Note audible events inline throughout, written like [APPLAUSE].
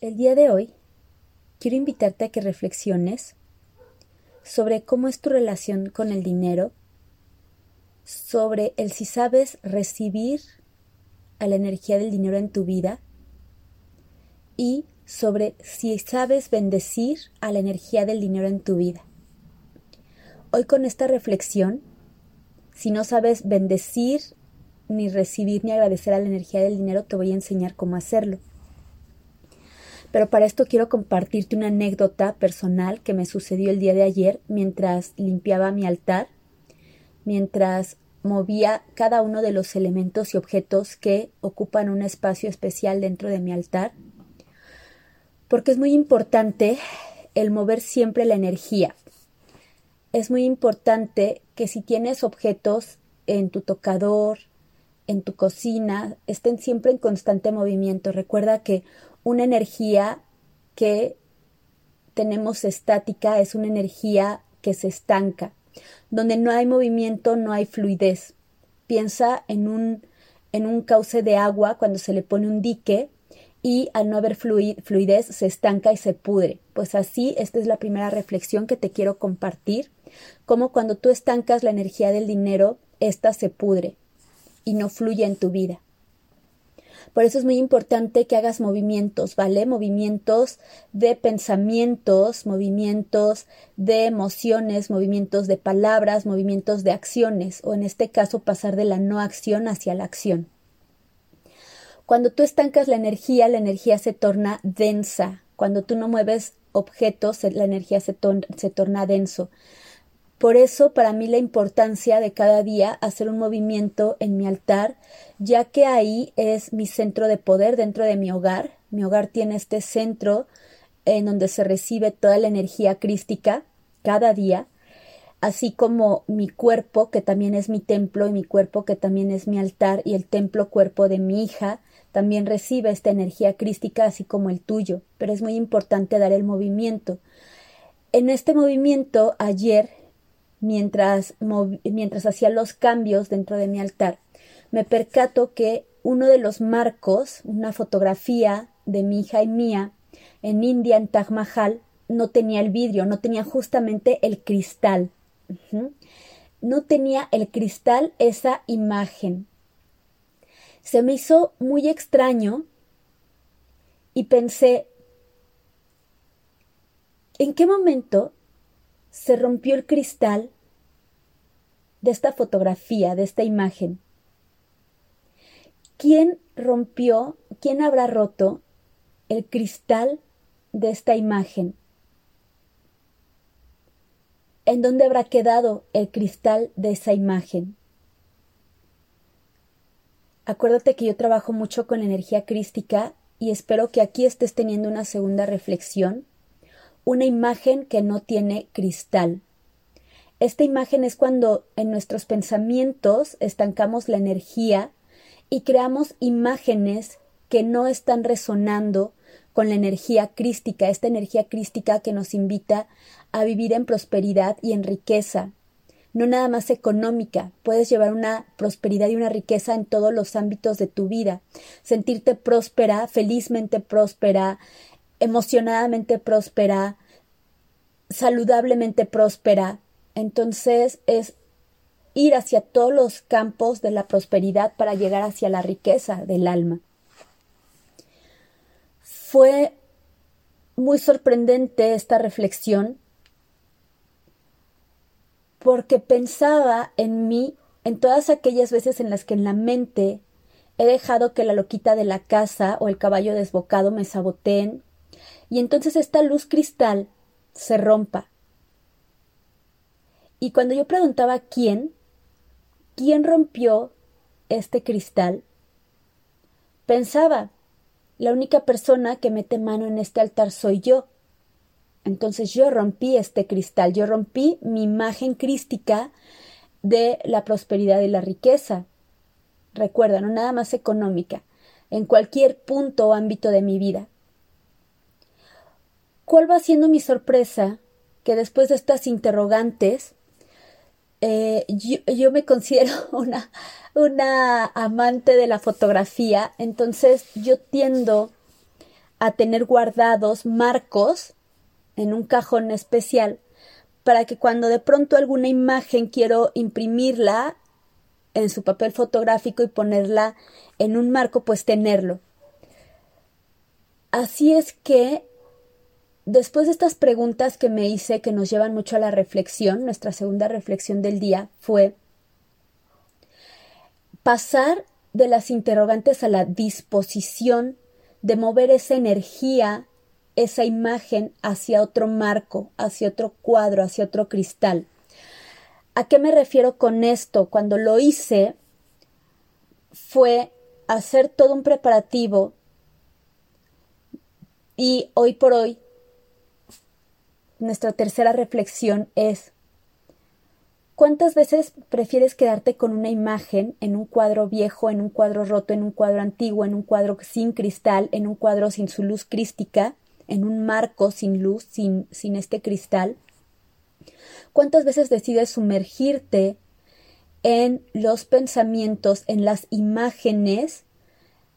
El día de hoy quiero invitarte a que reflexiones sobre cómo es tu relación con el dinero, sobre el si sabes recibir a la energía del dinero en tu vida y sobre si sabes bendecir a la energía del dinero en tu vida. Hoy con esta reflexión, si no sabes bendecir ni recibir ni agradecer a la energía del dinero, te voy a enseñar cómo hacerlo. Pero para esto quiero compartirte una anécdota personal que me sucedió el día de ayer mientras limpiaba mi altar, mientras movía cada uno de los elementos y objetos que ocupan un espacio especial dentro de mi altar, porque es muy importante el mover siempre la energía. Es muy importante que si tienes objetos en tu tocador, en tu cocina, estén siempre en constante movimiento. Recuerda que una energía que tenemos estática es una energía que se estanca. Donde no hay movimiento, no hay fluidez. Piensa en un, en un cauce de agua cuando se le pone un dique y al no haber fluidez se estanca y se pudre. Pues así, esta es la primera reflexión que te quiero compartir, como cuando tú estancas la energía del dinero, ésta se pudre y no fluye en tu vida. Por eso es muy importante que hagas movimientos, ¿vale? Movimientos de pensamientos, movimientos de emociones, movimientos de palabras, movimientos de acciones, o en este caso pasar de la no acción hacia la acción. Cuando tú estancas la energía, la energía se torna densa. Cuando tú no mueves objetos, la energía se, torna denso. Por eso para mí la importancia de cada día hacer un movimiento en mi altar, ya que ahí es mi centro de poder dentro de mi hogar. Mi hogar tiene este centro en donde se recibe toda la energía crística cada día, así como mi cuerpo, que también es mi templo, y mi cuerpo, que también es mi altar, y el templo cuerpo de mi hija, también recibe esta energía crística, así como el tuyo. Pero es muy importante dar el movimiento. En este movimiento, ayer mientras, mientras hacía los cambios dentro de mi altar, me percato que uno de los marcos, una fotografía de mi hija y mía en India, en Taj Mahal, no tenía el vidrio, no tenía justamente el cristal. No tenía el cristal esa imagen. Se me hizo muy extraño y pensé, ¿en qué momento se rompió el cristal de esta fotografía, de esta imagen. ¿Quién rompió, quién habrá roto el cristal de esta imagen? ¿En dónde habrá quedado el cristal de esa imagen? Acuérdate que yo trabajo mucho con la energía crística y espero que aquí estés teniendo una segunda reflexión una imagen que no tiene cristal. Esta imagen es cuando en nuestros pensamientos estancamos la energía y creamos imágenes que no están resonando con la energía crística, esta energía crística que nos invita a vivir en prosperidad y en riqueza, no nada más económica, puedes llevar una prosperidad y una riqueza en todos los ámbitos de tu vida, sentirte próspera, felizmente próspera, emocionadamente próspera, saludablemente próspera. Entonces es ir hacia todos los campos de la prosperidad para llegar hacia la riqueza del alma. Fue muy sorprendente esta reflexión porque pensaba en mí en todas aquellas veces en las que en la mente he dejado que la loquita de la casa o el caballo desbocado me saboteen y entonces esta luz cristal se rompa. Y cuando yo preguntaba quién, quién rompió este cristal, pensaba, la única persona que mete mano en este altar soy yo. Entonces yo rompí este cristal, yo rompí mi imagen crística de la prosperidad y la riqueza. Recuerda, no nada más económica, en cualquier punto o ámbito de mi vida. ¿Cuál va siendo mi sorpresa? Que después de estas interrogantes, eh, yo, me considero [LAUGHS] una, una amante de la fotografía, entonces yo tiendo a tener guardados marcos en un cajón especial para que cuando de pronto alguna imagen quiero imprimirla en su papel fotográfico y ponerla en un marco, pues tenerlo. Así es que después de estas preguntas que me hice que nos llevan mucho a la reflexión, nuestra segunda reflexión del día fue pasar de las interrogantes a la disposición de mover esa energía, esa imagen hacia otro marco, hacia otro cuadro, hacia otro cristal. ¿A qué me refiero con esto? Cuando lo hice fue hacer todo un preparativo y hoy por hoy nuestra tercera reflexión es ¿Cuántas veces prefieres quedarte con una imagen en un cuadro viejo, en un cuadro roto, en un cuadro antiguo, en un cuadro sin cristal, en un cuadro sin su luz crística, en un marco sin luz, sin, sin este cristal? ¿Cuántas veces decides sumergirte en los pensamientos, en las imágenes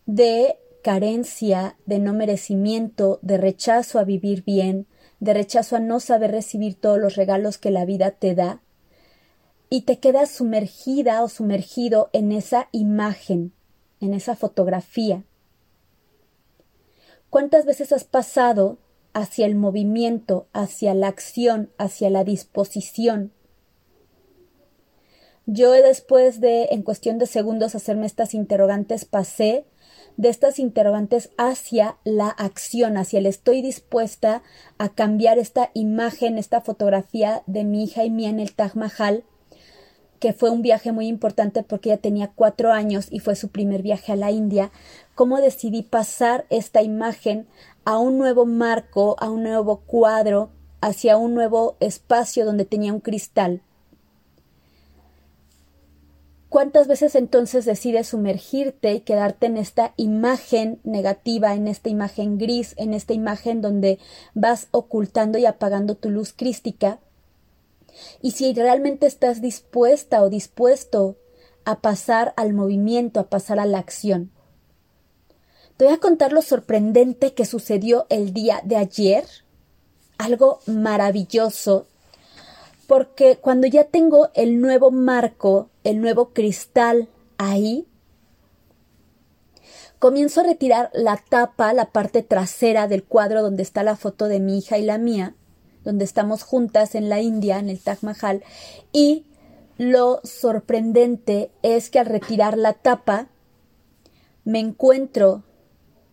de carencia, de no merecimiento, de rechazo a vivir bien, de rechazo a no saber recibir todos los regalos que la vida te da? y te quedas sumergida o sumergido en esa imagen, en esa fotografía. ¿Cuántas veces has pasado hacia el movimiento, hacia la acción, hacia la disposición? Yo después de, en cuestión de segundos, hacerme estas interrogantes, pasé de estas interrogantes hacia la acción, hacia el estoy dispuesta a cambiar esta imagen, esta fotografía de mi hija y mía en el Taj Mahal que fue un viaje muy importante porque ella tenía cuatro años y fue su primer viaje a la India, cómo decidí pasar esta imagen a un nuevo marco, a un nuevo cuadro, hacia un nuevo espacio donde tenía un cristal. ¿Cuántas veces entonces decides sumergirte y quedarte en esta imagen negativa, en esta imagen gris, en esta imagen donde vas ocultando y apagando tu luz crística y si realmente estás dispuesta o dispuesto a pasar al movimiento, a pasar a la acción. Te voy a contar lo sorprendente que sucedió el día de ayer, algo maravilloso, porque cuando ya tengo el nuevo marco, el nuevo cristal ahí, comienzo a retirar la tapa, la parte trasera del cuadro donde está la foto de mi hija y la mía, donde estamos juntas en la India, en el Taj Mahal, y lo sorprendente es que al retirar la tapa, me encuentro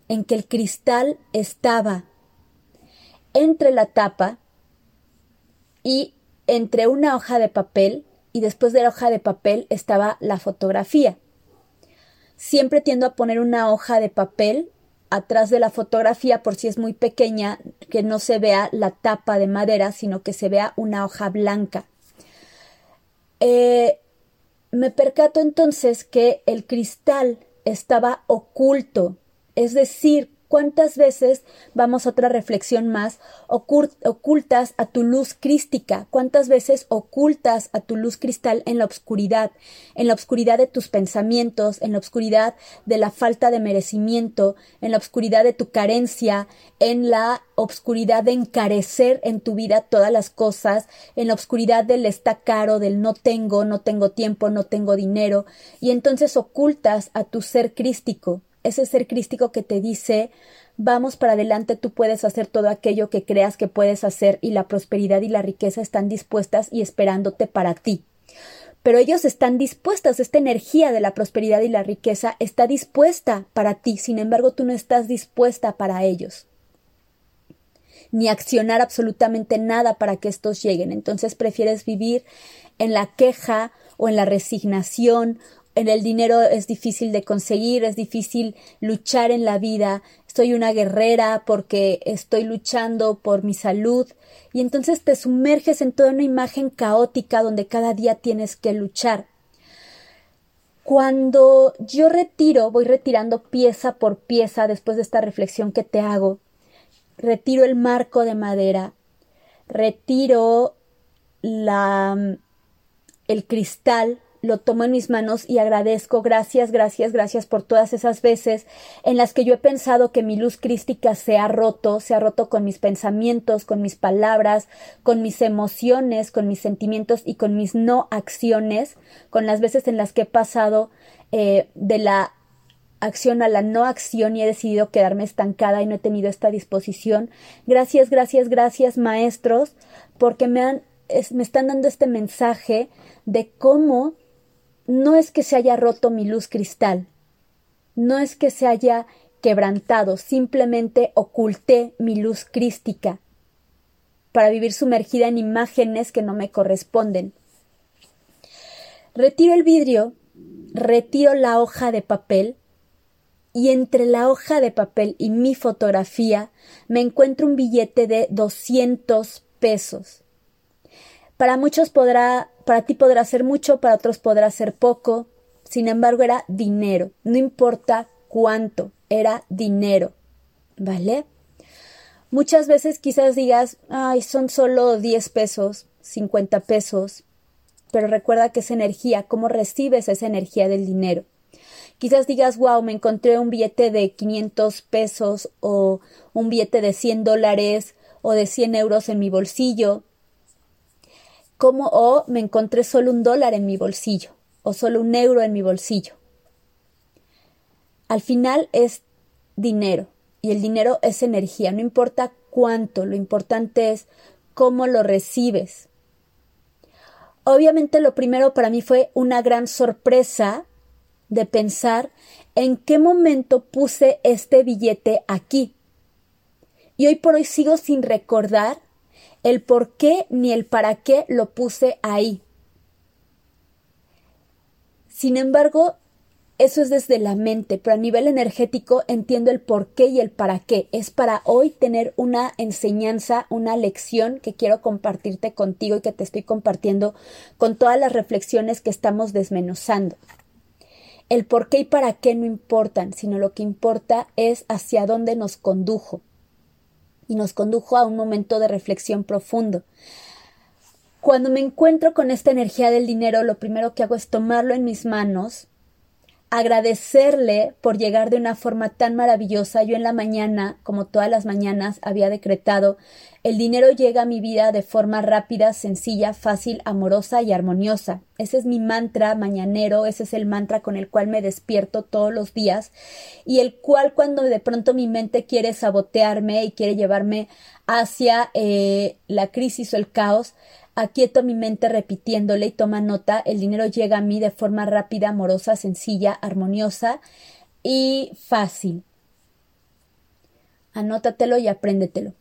en que el cristal estaba entre la tapa y entre una hoja de papel y después de la hoja de papel estaba la fotografía. Siempre tiendo a poner una hoja de papel atrás de la fotografía, por si es muy pequeña, que no se vea la tapa de madera, sino que se vea una hoja blanca. Eh, me percato entonces que el cristal estaba oculto, es decir, ¿Cuántas veces, vamos a otra reflexión más, ocultas a tu luz crística? ¿Cuántas veces ocultas a tu luz cristal en la oscuridad, en la oscuridad de tus pensamientos, en la oscuridad de la falta de merecimiento, en la oscuridad de tu carencia, en la oscuridad de encarecer en tu vida todas las cosas, en la oscuridad del está caro, del no tengo, no tengo tiempo, no tengo dinero, y entonces ocultas a tu ser crístico? Ese ser crístico que te dice vamos para adelante, tú puedes hacer todo aquello que creas que puedes hacer y la prosperidad y la riqueza están dispuestas y esperándote para ti. Pero ellos están dispuestos, esta energía de la prosperidad y la riqueza está dispuesta para ti, sin embargo tú no estás dispuesta para ellos ni accionar absolutamente nada para que estos lleguen. Entonces prefieres vivir en la queja o en la resignación en el dinero es difícil de conseguir, es difícil luchar en la vida, soy una guerrera porque estoy luchando por mi salud y entonces te sumerges en toda una imagen caótica donde cada día tienes que luchar. Cuando yo retiro, voy retirando pieza por pieza después de esta reflexión que te hago, retiro el marco de madera, retiro la el cristal lo tomo en mis manos y agradezco, gracias, gracias, gracias por todas esas veces en las que yo he pensado que mi luz crística se ha roto, se ha roto con mis pensamientos, con mis palabras, con mis emociones, con mis sentimientos y con mis no acciones, con las veces en las que he pasado eh, de la acción a la no acción y he decidido quedarme estancada y no he tenido esta disposición. Gracias, gracias, gracias, maestros, porque me han me están dando este mensaje de cómo no es que se haya roto mi luz cristal, no es que se haya quebrantado, simplemente oculté mi luz crística para vivir sumergida en imágenes que no me corresponden. Retiro el vidrio, retiro la hoja de papel y entre la hoja de papel y mi fotografía me encuentro un billete de 200 pesos. Para muchos podrá, para ti podrá ser mucho, para otros podrá ser poco. Sin embargo, era dinero. No importa cuánto, era dinero. ¿Vale? Muchas veces quizás digas, ay, son solo 10 pesos, 50 pesos. Pero recuerda que es energía, cómo recibes esa energía del dinero. Quizás digas, wow, me encontré un billete de 500 pesos o un billete de 100 dólares o de 100 euros en mi bolsillo como o me encontré solo un dólar en mi bolsillo o solo un euro en mi bolsillo. Al final es dinero y el dinero es energía, no importa cuánto, lo importante es cómo lo recibes. Obviamente lo primero para mí fue una gran sorpresa de pensar en qué momento puse este billete aquí. Y hoy por hoy sigo sin recordar el por qué ni el para qué lo puse ahí. Sin embargo, eso es desde la mente, pero a nivel energético entiendo el por qué y el para qué. Es para hoy tener una enseñanza, una lección que quiero compartirte contigo y que te estoy compartiendo con todas las reflexiones que estamos desmenuzando. El por qué y para qué no importan, sino lo que importa es hacia dónde nos condujo y nos condujo a un momento de reflexión profundo. Cuando me encuentro con esta energía del dinero, lo primero que hago es tomarlo en mis manos, agradecerle por llegar de una forma tan maravillosa. Yo en la mañana, como todas las mañanas, había decretado el dinero llega a mi vida de forma rápida, sencilla, fácil, amorosa y armoniosa. Ese es mi mantra mañanero, ese es el mantra con el cual me despierto todos los días y el cual cuando de pronto mi mente quiere sabotearme y quiere llevarme hacia eh, la crisis o el caos, aquieto mi mente repitiéndole y toma nota, el dinero llega a mí de forma rápida, amorosa, sencilla, armoniosa y fácil. Anótatelo y apréndetelo.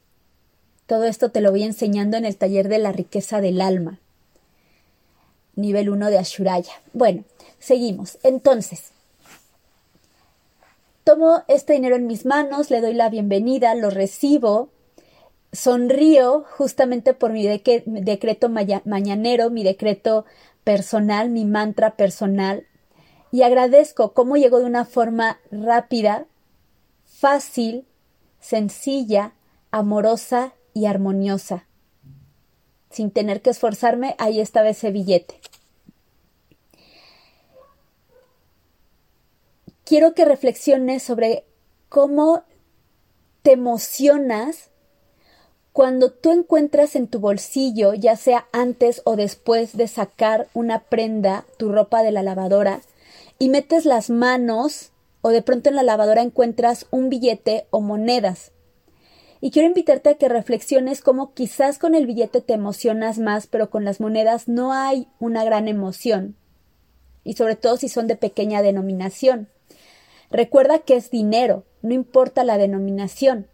Todo esto te lo voy enseñando en el taller de la riqueza del alma. Nivel 1 de Ashuraya. Bueno, seguimos. Entonces, tomo este dinero en mis manos, le doy la bienvenida, lo recibo, sonrío justamente por mi decreto mañanero, mi decreto personal, mi mantra personal, y agradezco cómo llegó de una forma rápida, fácil, sencilla, amorosa y armoniosa. Sin tener que esforzarme, ahí estaba ese billete. Quiero que reflexiones sobre cómo te emocionas cuando tú encuentras en tu bolsillo, ya sea antes o después de sacar una prenda, tu ropa de la lavadora, y metes las manos o de pronto en la lavadora encuentras un billete o monedas. Y quiero invitarte a que reflexiones cómo quizás con el billete te emocionas más, pero con las monedas no hay una gran emoción. Y sobre todo si son de pequeña denominación. Recuerda que es dinero, no importa la denominación.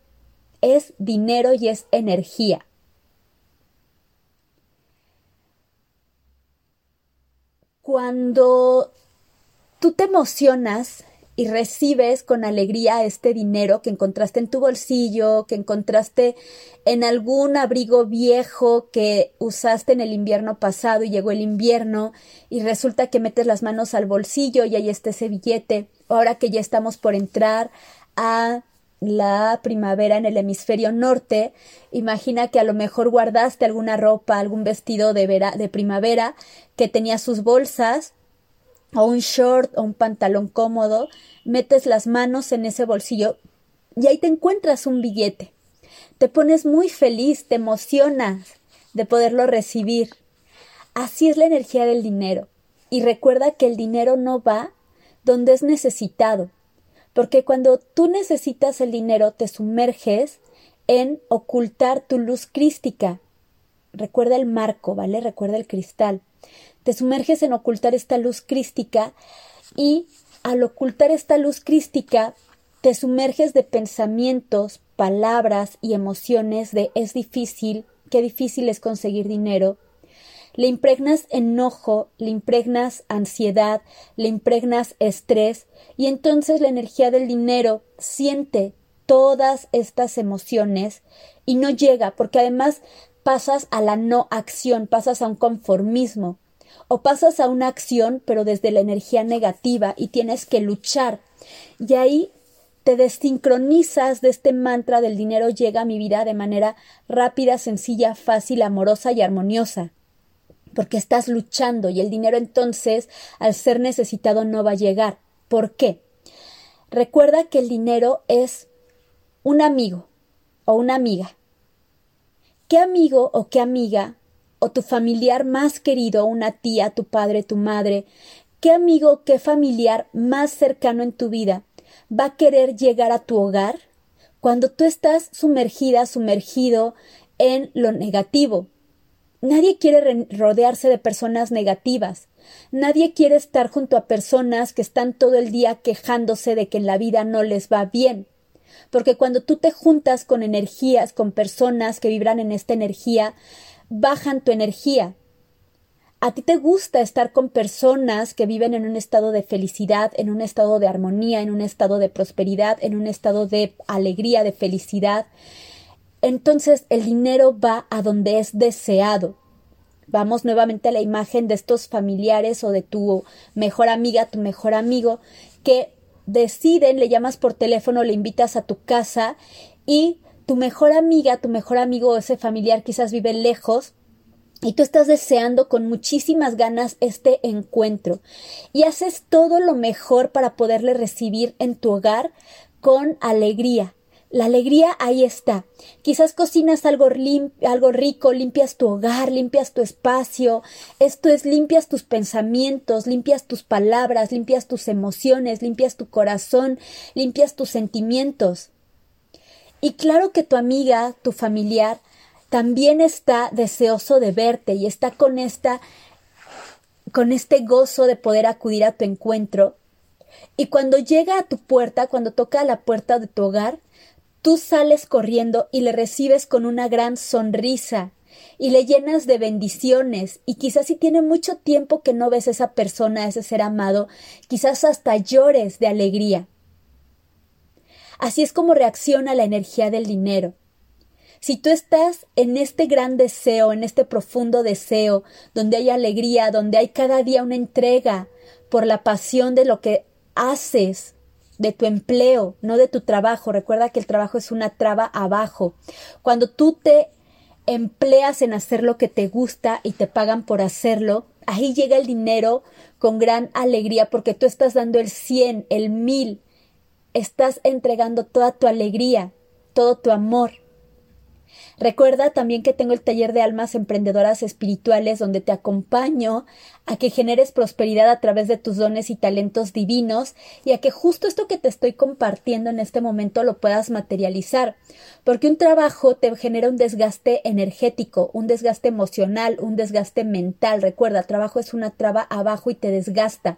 Es dinero y es energía. Cuando tú te emocionas y recibes con alegría este dinero que encontraste en tu bolsillo, que encontraste en algún abrigo viejo que usaste en el invierno pasado y llegó el invierno y resulta que metes las manos al bolsillo y ahí está ese billete. Ahora que ya estamos por entrar a la primavera en el hemisferio norte, imagina que a lo mejor guardaste alguna ropa, algún vestido de, vera, de primavera que tenía sus bolsas o un short o un pantalón cómodo, metes las manos en ese bolsillo y ahí te encuentras un billete. Te pones muy feliz, te emocionas de poderlo recibir. Así es la energía del dinero. Y recuerda que el dinero no va donde es necesitado, porque cuando tú necesitas el dinero te sumerges en ocultar tu luz crística. Recuerda el marco, ¿vale? Recuerda el cristal. Te sumerges en ocultar esta luz crística y al ocultar esta luz crística te sumerges de pensamientos, palabras y emociones de es difícil, qué difícil es conseguir dinero. Le impregnas enojo, le impregnas ansiedad, le impregnas estrés y entonces la energía del dinero siente todas estas emociones y no llega porque además pasas a la no acción, pasas a un conformismo o pasas a una acción pero desde la energía negativa y tienes que luchar. Y ahí te desincronizas de este mantra del dinero llega a mi vida de manera rápida, sencilla, fácil, amorosa y armoniosa. Porque estás luchando y el dinero entonces, al ser necesitado, no va a llegar. ¿Por qué? Recuerda que el dinero es un amigo o una amiga. ¿Qué amigo o qué amiga o tu familiar más querido, una tía, tu padre, tu madre, qué amigo, qué familiar más cercano en tu vida va a querer llegar a tu hogar cuando tú estás sumergida, sumergido en lo negativo. Nadie quiere rodearse de personas negativas. Nadie quiere estar junto a personas que están todo el día quejándose de que en la vida no les va bien. Porque cuando tú te juntas con energías, con personas que vibran en esta energía, bajan tu energía. A ti te gusta estar con personas que viven en un estado de felicidad, en un estado de armonía, en un estado de prosperidad, en un estado de alegría, de felicidad. Entonces el dinero va a donde es deseado. Vamos nuevamente a la imagen de estos familiares o de tu mejor amiga, tu mejor amigo, que deciden, le llamas por teléfono, le invitas a tu casa y tu mejor amiga, tu mejor amigo o ese familiar quizás vive lejos y tú estás deseando con muchísimas ganas este encuentro y haces todo lo mejor para poderle recibir en tu hogar con alegría. La alegría ahí está. Quizás cocinas algo, algo rico, limpias tu hogar, limpias tu espacio. Esto es, limpias tus pensamientos, limpias tus palabras, limpias tus emociones, limpias tu corazón, limpias tus sentimientos. Y claro que tu amiga, tu familiar, también está deseoso de verte y está con esta con este gozo de poder acudir a tu encuentro. Y cuando llega a tu puerta, cuando toca a la puerta de tu hogar, tú sales corriendo y le recibes con una gran sonrisa y le llenas de bendiciones y quizás si tiene mucho tiempo que no ves a esa persona, a ese ser amado, quizás hasta llores de alegría. Así es como reacciona la energía del dinero. Si tú estás en este gran deseo, en este profundo deseo, donde hay alegría, donde hay cada día una entrega por la pasión de lo que haces, de tu empleo, no de tu trabajo. Recuerda que el trabajo es una traba abajo. Cuando tú te empleas en hacer lo que te gusta y te pagan por hacerlo, ahí llega el dinero con gran alegría porque tú estás dando el cien, el mil, estás entregando toda tu alegría, todo tu amor. Recuerda también que tengo el taller de almas emprendedoras espirituales donde te acompaño a que generes prosperidad a través de tus dones y talentos divinos y a que justo esto que te estoy compartiendo en este momento lo puedas materializar. Porque un trabajo te genera un desgaste energético, un desgaste emocional, un desgaste mental. Recuerda, trabajo es una traba abajo y te desgasta.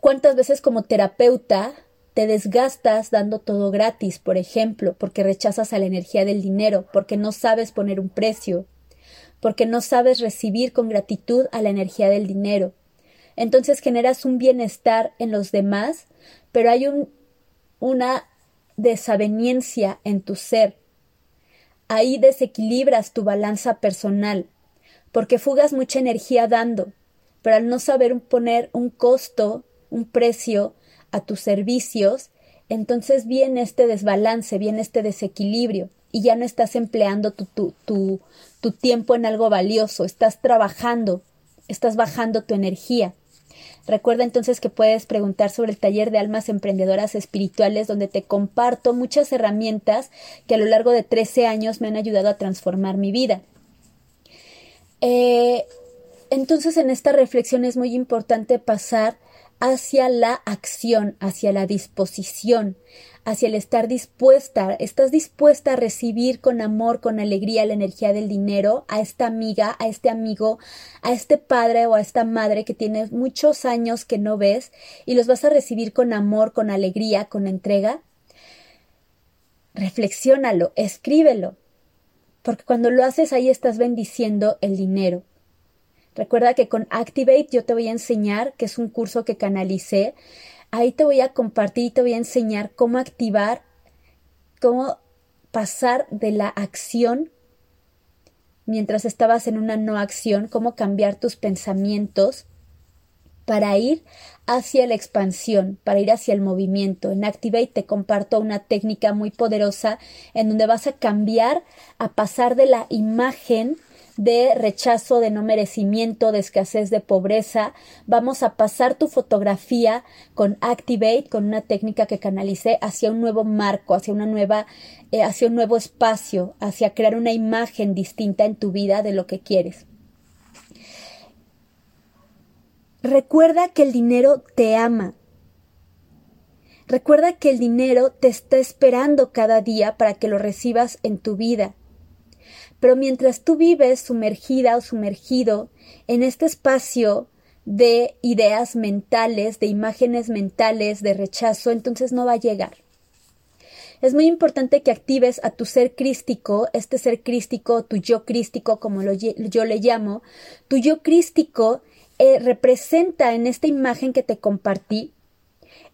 ¿Cuántas veces como terapeuta te desgastas dando todo gratis, por ejemplo, porque rechazas a la energía del dinero, porque no sabes poner un precio, porque no sabes recibir con gratitud a la energía del dinero. Entonces generas un bienestar en los demás, pero hay un, una desaveniencia en tu ser. Ahí desequilibras tu balanza personal, porque fugas mucha energía dando, pero al no saber poner un costo, un precio, a tus servicios, entonces viene este desbalance, viene este desequilibrio y ya no estás empleando tu, tu, tu, tiempo en algo valioso, estás trabajando, estás bajando tu energía. Recuerda entonces que puedes preguntar sobre el taller de almas emprendedoras espirituales donde te comparto muchas herramientas que a lo largo de 13 años me han ayudado a transformar mi vida. Eh, entonces en esta reflexión es muy importante pasar hacia la acción, hacia la disposición, hacia el estar dispuesta, estás dispuesta a recibir con amor, con alegría la energía del dinero a esta amiga, a este amigo, a este padre o a esta madre que tienes muchos años que no ves y los vas a recibir con amor, con alegría, con entrega. Reflexiónalo, escríbelo, porque cuando lo haces ahí estás bendiciendo el dinero. Recuerda que con Activate yo te voy a enseñar, que es un curso que canalicé, ahí te voy a compartir y te voy a enseñar cómo activar, cómo pasar de la acción mientras estabas en una no acción, cómo cambiar tus pensamientos para ir hacia la expansión, para ir hacia el movimiento. En Activate te comparto una técnica muy poderosa en donde vas a cambiar, a pasar de la imagen de rechazo, de no merecimiento, de escasez, de pobreza. Vamos a pasar tu fotografía con Activate, con una técnica que canalicé hacia un nuevo marco, hacia una nueva, eh, hacia un nuevo espacio, hacia crear una imagen distinta en tu vida de lo que quieres. Recuerda que el dinero te ama. Recuerda que el dinero te está esperando cada día para que lo recibas en tu vida. Pero mientras tú vives sumergida o sumergido en este espacio de ideas mentales, de imágenes mentales, de rechazo, entonces no va a llegar. Es muy importante que actives a tu ser crístico, este ser crístico, tu yo crístico, como yo le llamo. Tu yo crístico eh, representa en esta imagen que te compartí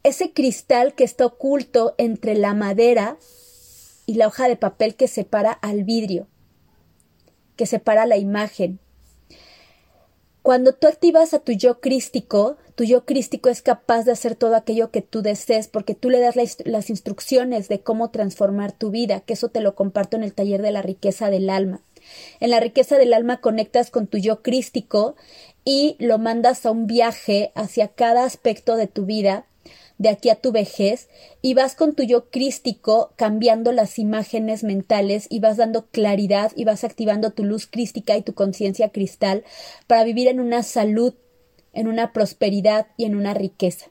ese cristal que está oculto entre la madera y la hoja de papel que separa al vidrio que separa la imagen. Cuando tú activas a tu yo crístico, tu yo crístico es capaz de hacer todo aquello que tú desees porque tú le das las instrucciones de cómo transformar tu vida, que eso te lo comparto en el taller de la riqueza del alma. En la riqueza del alma conectas con tu yo crístico y lo mandas a un viaje hacia cada aspecto de tu vida de aquí a tu vejez y vas con tu yo crístico cambiando las imágenes mentales y vas dando claridad y vas activando tu luz crística y tu conciencia cristal para vivir en una salud, en una prosperidad y en una riqueza.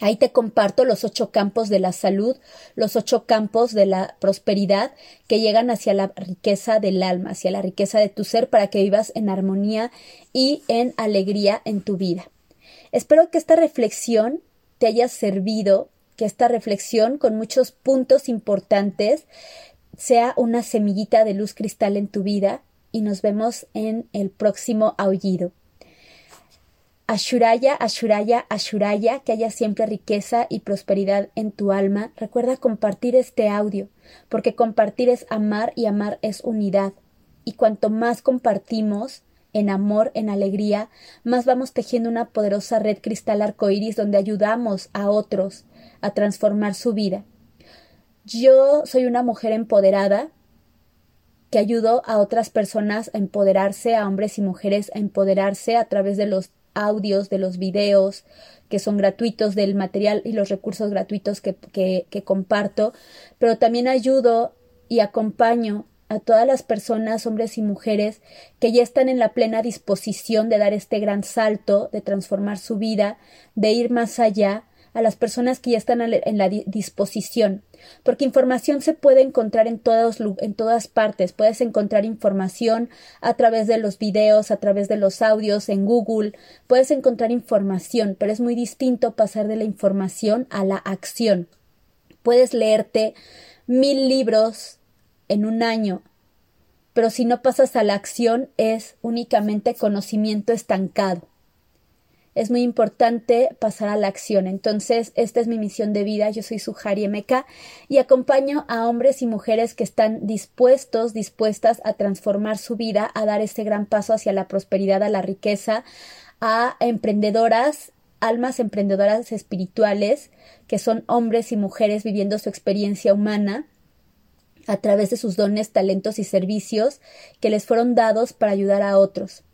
Ahí te comparto los ocho campos de la salud, los ocho campos de la prosperidad que llegan hacia la riqueza del alma, hacia la riqueza de tu ser para que vivas en armonía y en alegría en tu vida. Espero que esta reflexión te haya servido, que esta reflexión con muchos puntos importantes sea una semillita de luz cristal en tu vida y nos vemos en el próximo aullido. Ashuraya, Ashuraya, Ashuraya, que haya siempre riqueza y prosperidad en tu alma. Recuerda compartir este audio, porque compartir es amar y amar es unidad. Y cuanto más compartimos, en amor, en alegría, más vamos tejiendo una poderosa red cristal arcoíris donde ayudamos a otros a transformar su vida. Yo soy una mujer empoderada que ayudo a otras personas a empoderarse, a hombres y mujeres a empoderarse a través de los audios, de los videos que son gratuitos, del material y los recursos gratuitos que, que, que comparto, pero también ayudo y acompaño a todas las personas, hombres y mujeres, que ya están en la plena disposición de dar este gran salto, de transformar su vida, de ir más allá, a las personas que ya están en la disposición, porque información se puede encontrar en, en todas partes. Puedes encontrar información a través de los videos, a través de los audios, en Google. Puedes encontrar información, pero es muy distinto pasar de la información a la acción. Puedes leerte mil libros en un año, pero si no pasas a la acción es únicamente conocimiento estancado. Es muy importante pasar a la acción. Entonces, esta es mi misión de vida. Yo soy Sujari Emeka y acompaño a hombres y mujeres que están dispuestos, dispuestas a transformar su vida, a dar este gran paso hacia la prosperidad, a la riqueza, a emprendedoras almas emprendedoras espirituales, que son hombres y mujeres viviendo su experiencia humana, a través de sus dones, talentos y servicios que les fueron dados para ayudar a otros.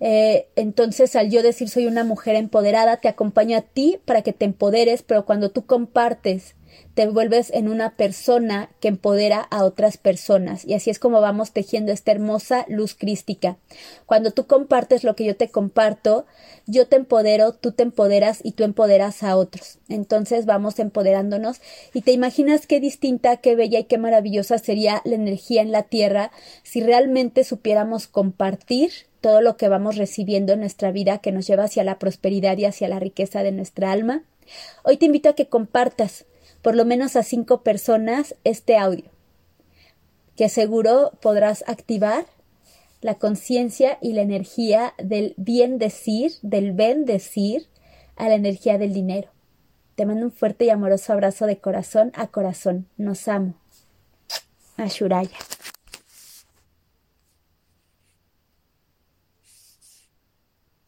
Eh, entonces, al yo decir soy una mujer empoderada, te acompaño a ti para que te empoderes, pero cuando tú compartes te vuelves en una persona que empodera a otras personas. Y así es como vamos tejiendo esta hermosa luz crística. Cuando tú compartes lo que yo te comparto, yo te empodero, tú te empoderas y tú empoderas a otros. Entonces vamos empoderándonos y te imaginas qué distinta, qué bella y qué maravillosa sería la energía en la tierra si realmente supiéramos compartir todo lo que vamos recibiendo en nuestra vida que nos lleva hacia la prosperidad y hacia la riqueza de nuestra alma. Hoy te invito a que compartas por lo menos a cinco personas este audio, que seguro podrás activar la conciencia y la energía del bien decir, del bendecir a la energía del dinero. Te mando un fuerte y amoroso abrazo de corazón a corazón. Nos amo. Ashuraya.